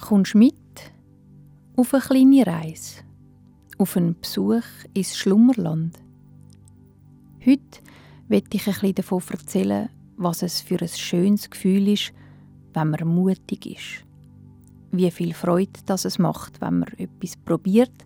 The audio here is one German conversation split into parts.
Kommst mit auf eine kleine Reise, auf einen Besuch ins Schlummerland. Heute werde ich bisschen davon erzählen, was es für ein schönes Gefühl ist, wenn man mutig ist. Wie viel Freude das es macht, wenn man etwas probiert,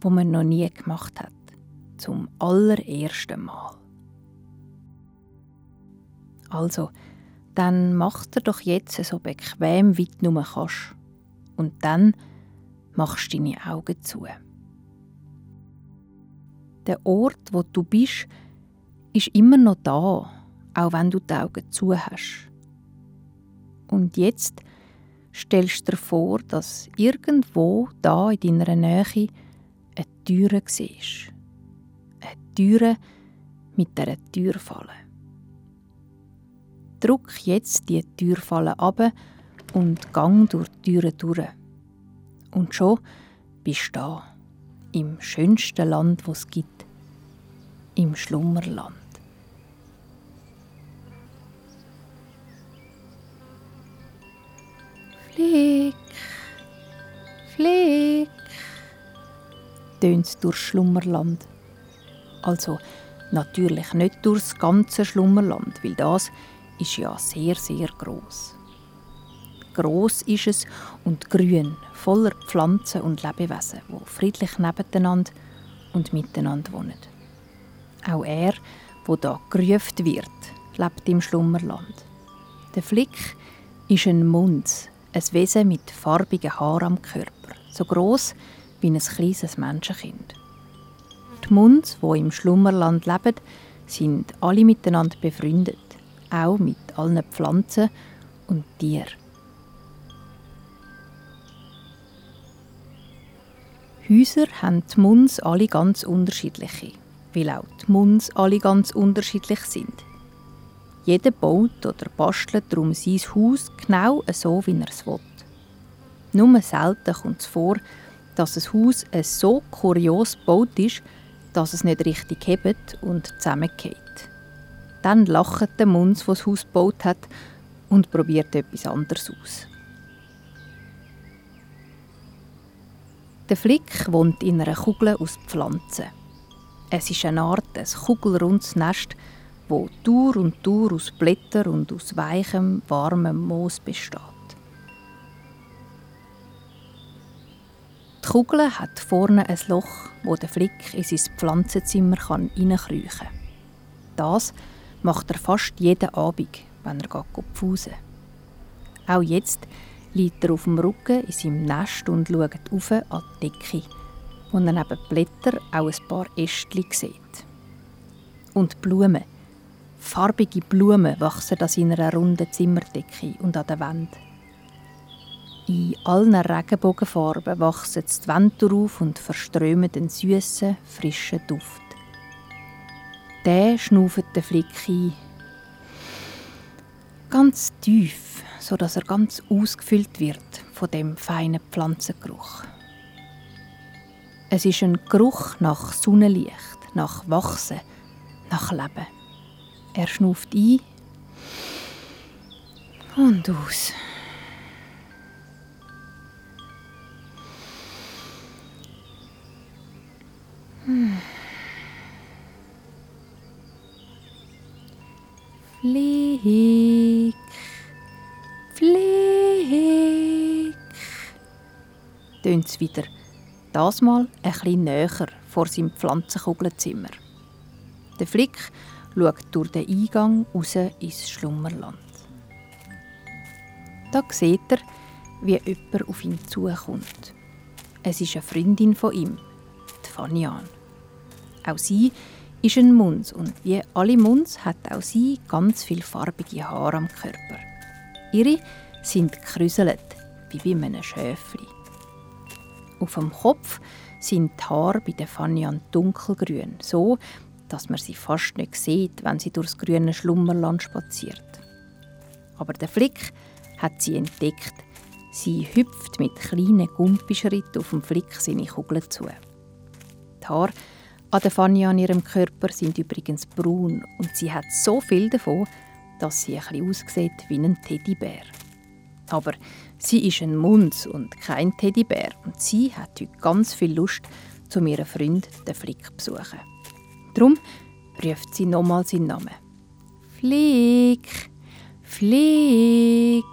wo man noch nie gemacht hat. Zum allerersten Mal. Also, dann mach dir doch jetzt so bequem, wie du nur kannst. Und dann machst du deine Augen zu. Der Ort, wo du bist, ist immer noch da, auch wenn du die Augen zu hast. Und jetzt stellst du dir vor, dass irgendwo da in deiner Nähe eine Türe siehst. Eine Türe mit dieser Türfalle. Druck jetzt die Türfalle ab und gang durch die Türe durch. Und schon bist du da, im schönsten Land, wo es gibt, im Schlummerland. Flieg, flieg, tönt durchs Schlummerland. Also natürlich nicht durchs ganze Schlummerland, weil das ist ja sehr, sehr groß. Groß ist es und grün, voller Pflanzen und Lebewesen, wo friedlich nebeneinander und miteinander wohnen. Auch er, wo da gerufen wird, lebt im Schlummerland. Der Flick ist ein Mund, ein Wesen mit farbigen Haaren am Körper, so groß wie ein kleines Menschenkind. Die Munds, wo im Schlummerland leben, sind alle miteinander befreundet, auch mit allen Pflanzen und Tieren. Häuser haben die Munds alle ganz unterschiedliche, weil auch die Munds alle ganz unterschiedlich sind. Jeder baut oder bastelt darum sein Haus genau so, wie er es will. Nur selten kommt es vor, dass ein Haus so kurios gebaut ist, dass es nicht richtig hebt und zusammengeht. Dann lacht der Munz, der das Haus gebaut hat, und probiert etwas anderes aus. Der Flick wohnt in einer Kugel aus Pflanzen. Es ist eine Art ein kugelrundes Nest, wo Tour und Tour aus Blättern und aus weichem, warmem Moos besteht. Die Kugel hat vorne ein Loch, wo der Flick in sein Pflanzenzimmer hineinkriechen kann. Das macht er fast jeden Abend, wenn er pfusen Auch jetzt liegt er auf dem Rücken in seinem Nest und schaut auf an die Decke, wo er neben Blättern auch ein paar Ästchen sieht. Und Blumen, farbige Blumen wachsen an seiner runden Zimmerdecke und an der Wand. In allen Regenbogenfarben wachsen die Wände auf und verströmen den süßen, frischen Duft. Der schnauft den Flick ein. Ganz tief, so dass er ganz ausgefüllt wird von dem feinen Pflanzengeruch. Es ist ein Geruch nach Sonnenlicht, nach Wachsen, nach Leben. Er schnauft ein und aus. Hm. Flieg, tönt es wieder. Das mal ein näher vor seinem Pflanzenkugelzimmer. Der Flick schaut durch den Eingang raus ins Schlummerland. Da sieht er, wie jemand auf ihn zukommt. Es ist eine Freundin von ihm, die Fanian. Auch sie ist ein Muns und wie alle Muns hat auch sie ganz viel farbige Haare am Körper. Ihre sind gekräuselt, wie bei einem Schäfli. Auf dem Kopf sind die Haare bei der Fanian dunkelgrün, so dass man sie fast nicht sieht, wenn sie durchs grüne Schlummerland spaziert. Aber der Flick hat sie entdeckt. Sie hüpft mit kleinen Gumpischritten auf dem Flick seine Kugeln zu. Die Haare an der Fania an ihrem Körper sind übrigens braun und sie hat so viel davon, dass sie ein bisschen aussieht wie ein Teddybär. Aber sie ist ein Munz und kein Teddybär und sie hat heute ganz viel Lust, zu ihren Freund den Flick zu besuchen. Darum ruft sie nochmal seinen Namen. Flick, Flick.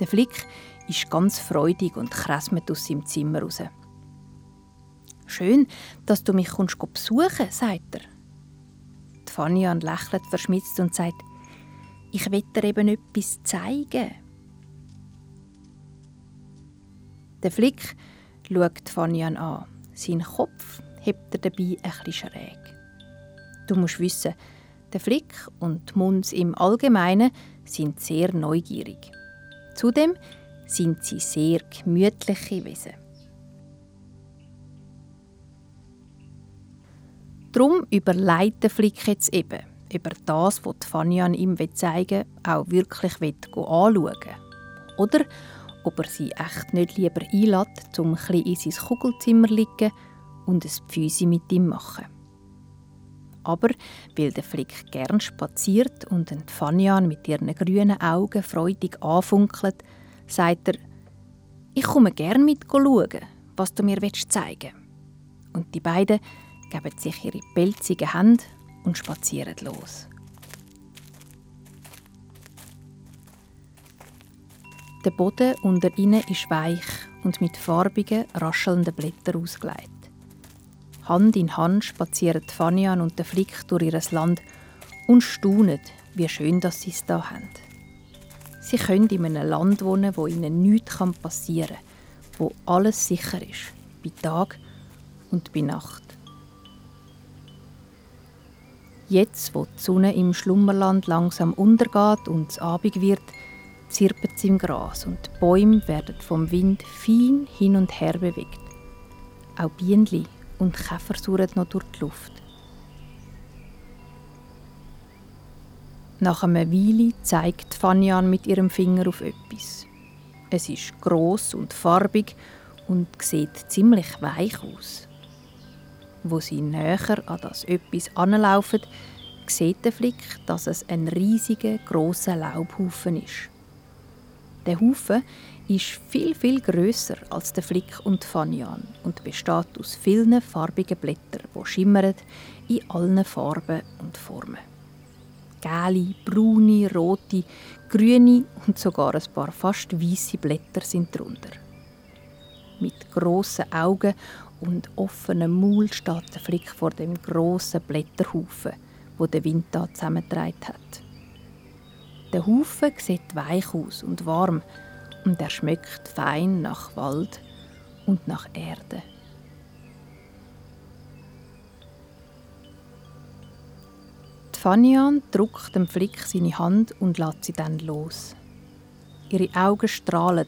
Der Flick ist ganz freudig und kräsmet aus seinem Zimmer raus. Schön, dass du mich kommst besuchen, sagt er. Die Fanian lächelt verschmitzt und sagt, ich will dir eben etwas zeigen. Der Flick schaut Fanian an. Sein Kopf hebt er dabei bisschen schräg. Du musst wissen, der Flick und die Munds im Allgemeinen sind sehr neugierig. Zudem sind sie sehr gemütliche Wesen. Darum überlegt der Flick jetzt eben, ob er das, was Fanian ihm zeigen will, auch wirklich anschauen will. Oder ob er sie echt nicht lieber einlädt, um ein in sein Kugelzimmer zu liegen und ein Pfüsi mit ihm machen. Aber weil der Flick gern spaziert und den Fanian mit ihren grünen Augen freudig anfunkelt, sagt er, ich komme gern mit schauen, was du mir zeigen willst. Und die beiden geben sich ihre pelzigen Hände und spazieren los. Der Boden unter ihnen ist weich und mit farbigen, raschelnden Blättern ausgelegt. Hand in Hand spazieren Fanian und der Flick durch ihr Land und staunen, wie schön dass sie es da haben. Sie können in einem Land wohnen, wo ihnen nichts passieren kann, wo alles sicher ist, bei Tag und bei Nacht. Jetzt, wo die Sonne im Schlummerland langsam untergeht und es Abend wird, zirpen es im Gras und die Bäume werden vom Wind fein hin und her bewegt. Auch Bienen und Käfer surren noch durch die Luft. Nach einer Weile zeigt Fanian mit ihrem Finger auf etwas. Es ist groß und farbig und sieht ziemlich weich aus. Wo sie näher an das etwas anlaufen, sieht der Flick, dass es ein riesiger, großer Laubhaufen ist. Der Haufen ist viel, viel größer als der Flick und Fanian und besteht aus vielen farbigen Blättern, die schimmern in allen Farben und Formen. Gelbe, braune, rote, grüne und sogar ein paar fast weiße Blätter sind darunter. Mit grossen Augen und offenem Maul steht der Flick vor dem grossen Blätterhaufen, wo der Wind da zusammengetragen hat. Der Haufen sieht weich aus und warm und er schmeckt fein nach Wald und nach Erde. Die Fanian drückt dem Flick seine Hand und lässt sie dann los. Ihre Augen strahlen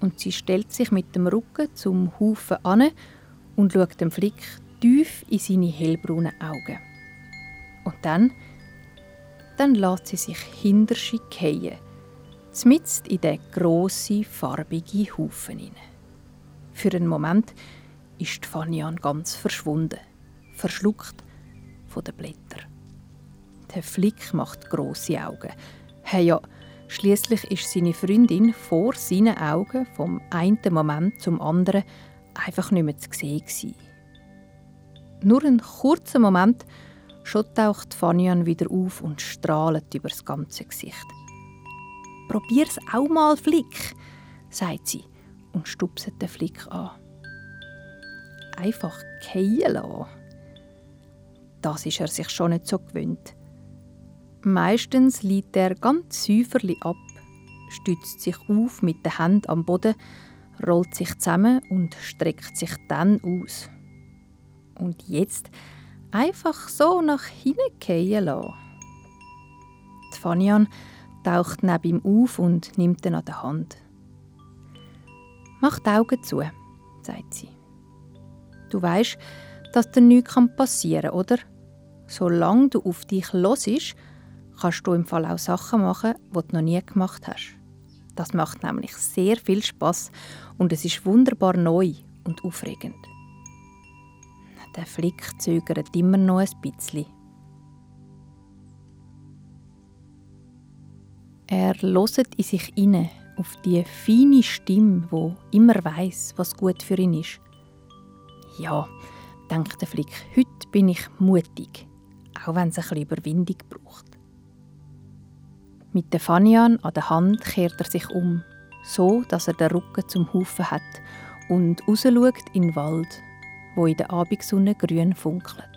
und sie stellt sich mit dem Rücken zum Haufen an und schaut dem Flick tief in seine hellbraunen Augen. Und dann, dann lässt sie sich hinter sich fallen Zmitzt in den grossen, farbigen Haufen hinein. Für einen Moment ist Fanian ganz verschwunden, verschluckt von den Blättern. Der Flick macht grosse Augen. Hey ja, schließlich ist seine Freundin vor seinen Augen vom einen Moment zum anderen einfach nicht mehr zu sehen. Nur einen kurzen Moment schon taucht Fanian wieder auf und strahlt über das ganze Gesicht. Probier's auch mal, Flick, sagt sie und stupset den Flick an. Einfach fallen lassen. Das ist er sich schon nicht so gewöhnt. Meistens liegt er ganz säuferli ab, stützt sich auf mit den Händen am Boden, rollt sich zusammen und streckt sich dann aus. Und jetzt einfach so nach hinten fallen lassen. Die Fanian taucht neben ihm auf und nimmt ihn an der Hand. Mach die Augen zu, sagt sie. Du weißt, dass dir nichts passieren kann, oder? Solange du auf dich los ist, kannst du im Fall auch Sachen machen, die du noch nie gemacht hast. Das macht nämlich sehr viel Spaß und es ist wunderbar neu und aufregend. Der Flick zögert immer noch ein bisschen. Er loset in sich inne auf die feine Stimme, wo immer weiß, was gut für ihn ist. Ja, denkt der Flick, heute bin ich mutig, auch wenn es ein bisschen Überwindung braucht. Mit der Fanian an der Hand kehrt er sich um, so dass er den Rücken zum Haufen hat und rausschaut in den Wald, wo in der Abendsonne grün funkelt.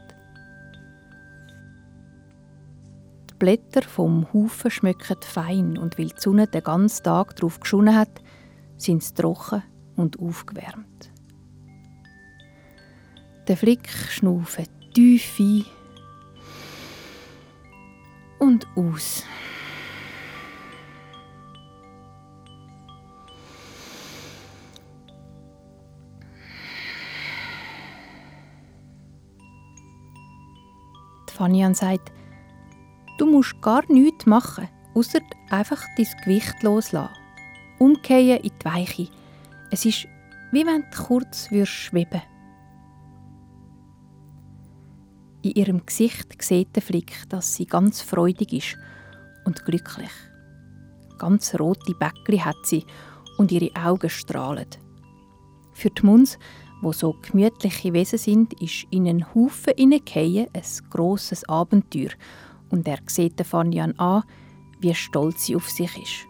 Die Blätter vom Haufen schmecken fein und weil die Sonne den ganzen Tag darauf geschonnen hat, sind sie trocken und aufgewärmt. Der Flick schnauft tief ein und aus. Fanian sagt, du musst gar nichts machen, außer einfach dein Gewicht loslassen. Umkehren in die Weiche. Es ist, wie wenn du kurz schweben. In ihrem Gesicht sieht der Flick, dass sie ganz freudig ist und glücklich. Ganz rote Bäckli hat sie und ihre Augen strahlen. Für die Muns wo so gemütliche Wesen sind, ist in einen Haufen hineingefallen ein grosses Abenteuer und er sieht Fanian an, wie stolz sie auf sich ist.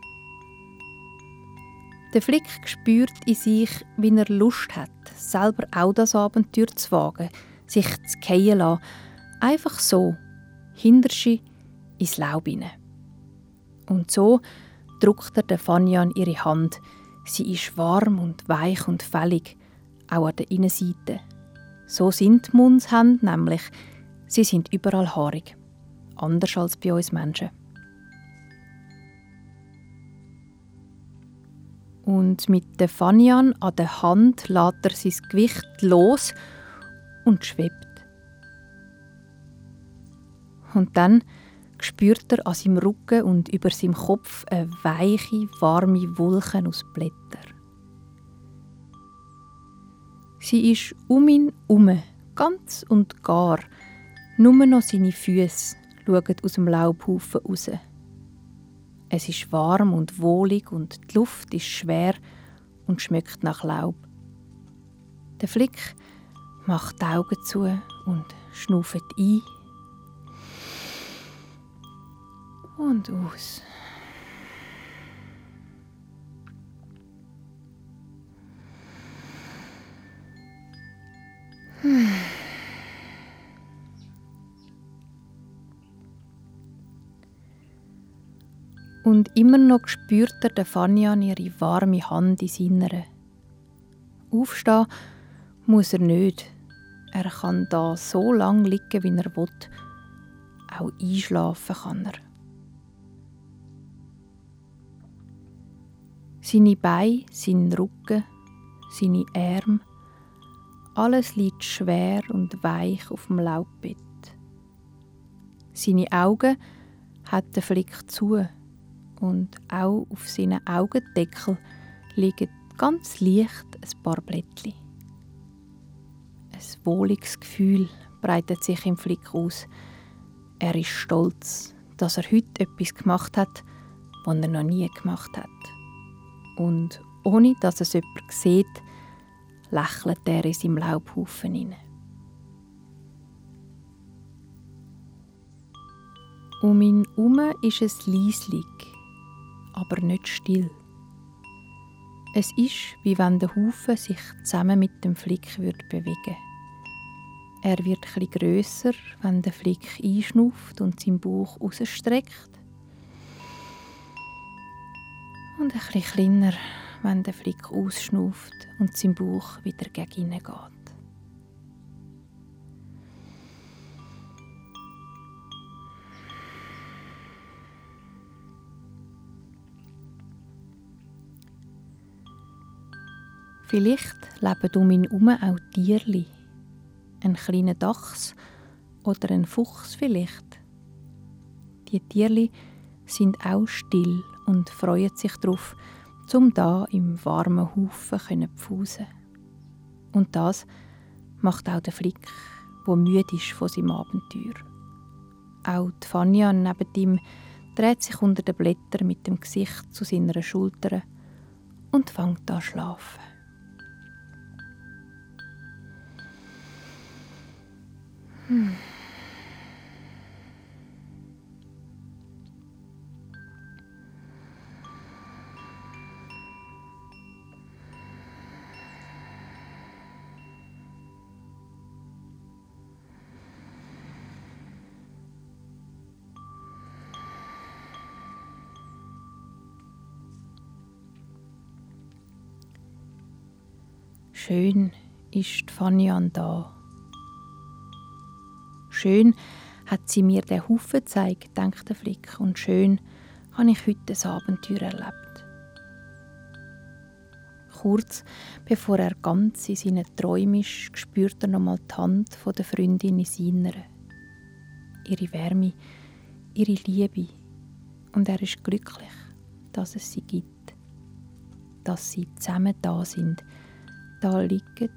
Der Flick spürt in sich, wie er Lust hat, selber auch das Abenteuer zu wagen, sich zu fallen lassen, einfach so, hinterschi ins Laub hinein. Und so drückt er der Fanian ihre Hand. Sie ist warm und weich und fällig auch an der Innenseite. So sind Mundshände nämlich. Sie sind überall haarig. Anders als bei uns Menschen. Und mit der Fanian an der Hand lässt er sein Gewicht los und schwebt. Und dann spürt er an seinem Rücken und über seinem Kopf eine weiche, warme Wolke aus Blättern. Sie ist um ihn herum, ganz und gar. Nur noch seine Füße schauen aus dem Laubhaufen raus. Es ist warm und wohlig und die Luft ist schwer und schmeckt nach Laub. Der Flick macht die Augen zu und schnauft ein und aus. Und immer noch spürt er der Fanian ihre warme Hand in seiner. Aufstehen muss er nicht. Er kann da so lang liegen, wie er will. Auch einschlafen kann er. Seine Beine, sein Rücken, seine Arme, alles liegt schwer und weich auf dem Laubbett. Seine Augen hat der Flick zu und auch auf seinen Augendeckel liegen ganz leicht ein paar Blättchen. Ein wohliges Gefühl breitet sich im Flick aus. Er ist stolz, dass er heute etwas gemacht hat, was er noch nie gemacht hat. Und ohne dass es jemand sieht, lächelt er in seinem Laubhaufen hinein. Um ihn herum ist es leislich, aber nicht still. Es ist, wie wenn der Haufen sich zusammen mit dem Flick wird bewegen Er wird etwas grösser, wenn der Flick einschnauft und seinen Bauch ausstreckt. Und bisschen kleiner, wenn der Flick ausschnauft und sein Bauch wieder gegen ihn geht. Vielleicht leben um ihn herum auch Tierli. Ein kleiner Dachs oder ein Fuchs vielleicht. Die Tierli sind auch still und freuen sich darauf, um da im warmen Haufen pfusen. Und das macht auch der Flick, der müde ist von seinem Abenteuer. Auch die Fania neben ihm dreht sich unter den Blättern mit dem Gesicht zu seiner Schulter und fängt an zu schlafen. Hm. Schön ist Fanian da. Schön hat sie mir den Haufen gezeigt, denkt der Flick, und schön habe ich heute das Abenteuer erlebt. Kurz bevor er ganz in seinen Träumen ist, spürt er nochmal die Hand der Freundin in seiner. Ihre Wärme, ihre Liebe. Und er ist glücklich, dass es sie gibt. Dass sie zusammen da sind, da liegen,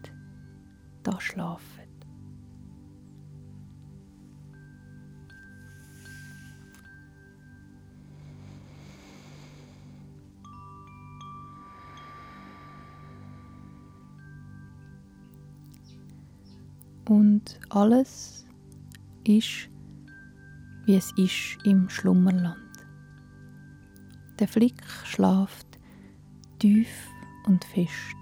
da schlafen. Und alles ist, wie es ist im Schlummerland. Der Flick schlaft tief und fest.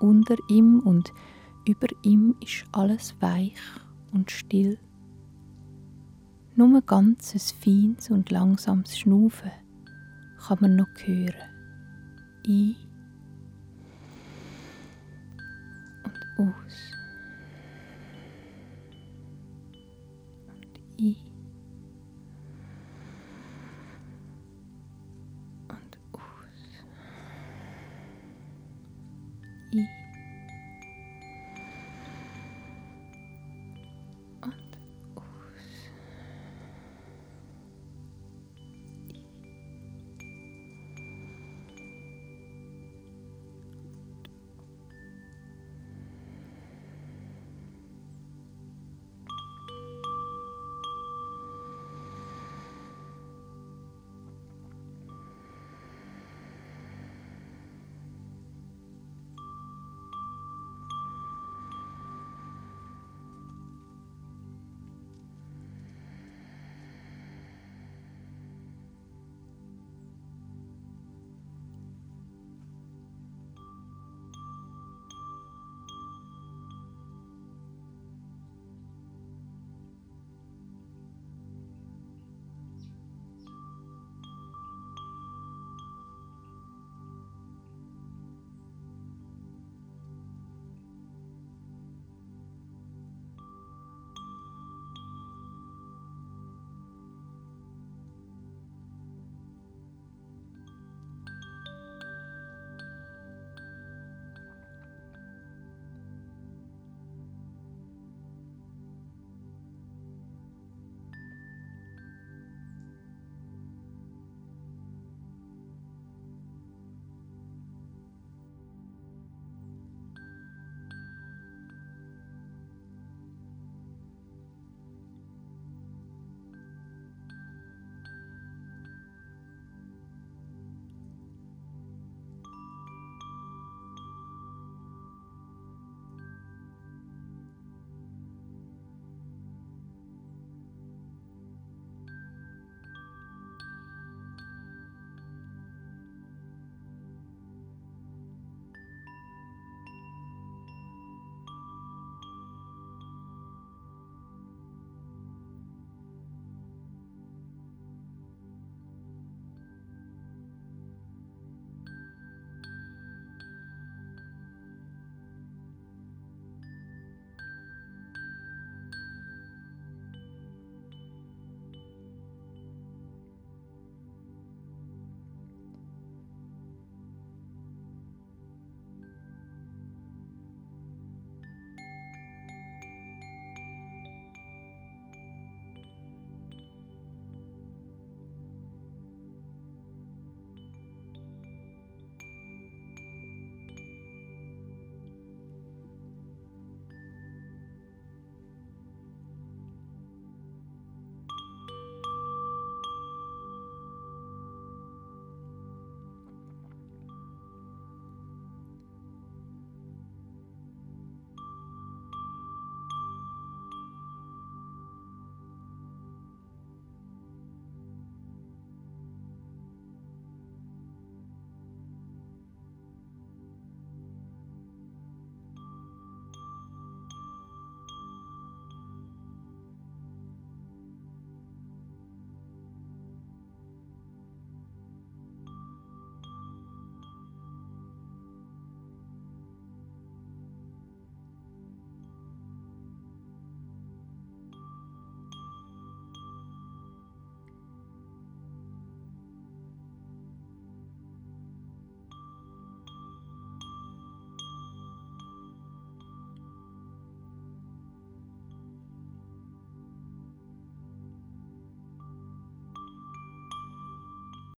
Unter ihm und über ihm ist alles weich und still. Nur ein ganzes feines und langsames Schnaufen kann man noch hören. Ein und aus. 意。